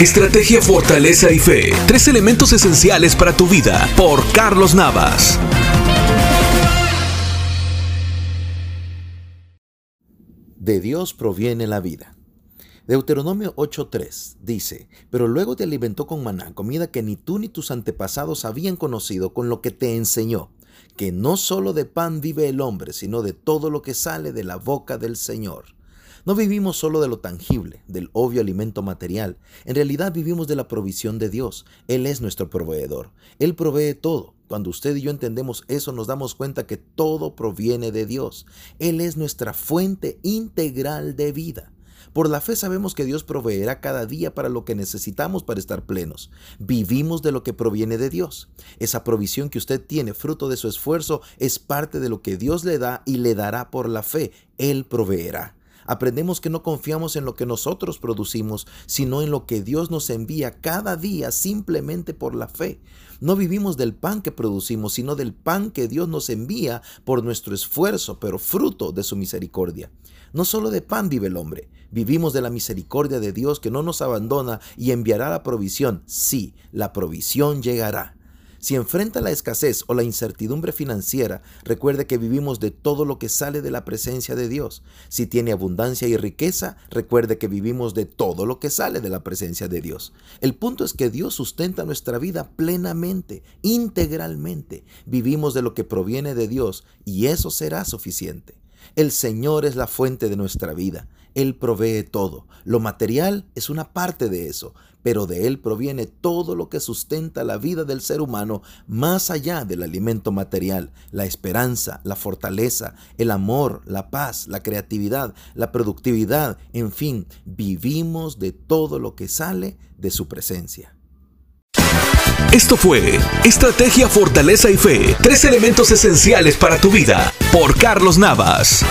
Estrategia, fortaleza y fe. Tres elementos esenciales para tu vida. Por Carlos Navas. De Dios proviene la vida. Deuteronomio 8:3 dice, pero luego te alimentó con maná, comida que ni tú ni tus antepasados habían conocido, con lo que te enseñó, que no solo de pan vive el hombre, sino de todo lo que sale de la boca del Señor. No vivimos solo de lo tangible, del obvio alimento material. En realidad vivimos de la provisión de Dios. Él es nuestro proveedor. Él provee todo. Cuando usted y yo entendemos eso, nos damos cuenta que todo proviene de Dios. Él es nuestra fuente integral de vida. Por la fe sabemos que Dios proveerá cada día para lo que necesitamos para estar plenos. Vivimos de lo que proviene de Dios. Esa provisión que usted tiene, fruto de su esfuerzo, es parte de lo que Dios le da y le dará por la fe. Él proveerá. Aprendemos que no confiamos en lo que nosotros producimos, sino en lo que Dios nos envía cada día simplemente por la fe. No vivimos del pan que producimos, sino del pan que Dios nos envía por nuestro esfuerzo, pero fruto de su misericordia. No solo de pan vive el hombre, vivimos de la misericordia de Dios que no nos abandona y enviará la provisión. Sí, la provisión llegará. Si enfrenta la escasez o la incertidumbre financiera, recuerde que vivimos de todo lo que sale de la presencia de Dios. Si tiene abundancia y riqueza, recuerde que vivimos de todo lo que sale de la presencia de Dios. El punto es que Dios sustenta nuestra vida plenamente, integralmente. Vivimos de lo que proviene de Dios y eso será suficiente. El Señor es la fuente de nuestra vida. Él provee todo. Lo material es una parte de eso, pero de Él proviene todo lo que sustenta la vida del ser humano más allá del alimento material, la esperanza, la fortaleza, el amor, la paz, la creatividad, la productividad, en fin, vivimos de todo lo que sale de su presencia. Esto fue Estrategia, Fortaleza y Fe, tres elementos esenciales para tu vida, por Carlos Navas.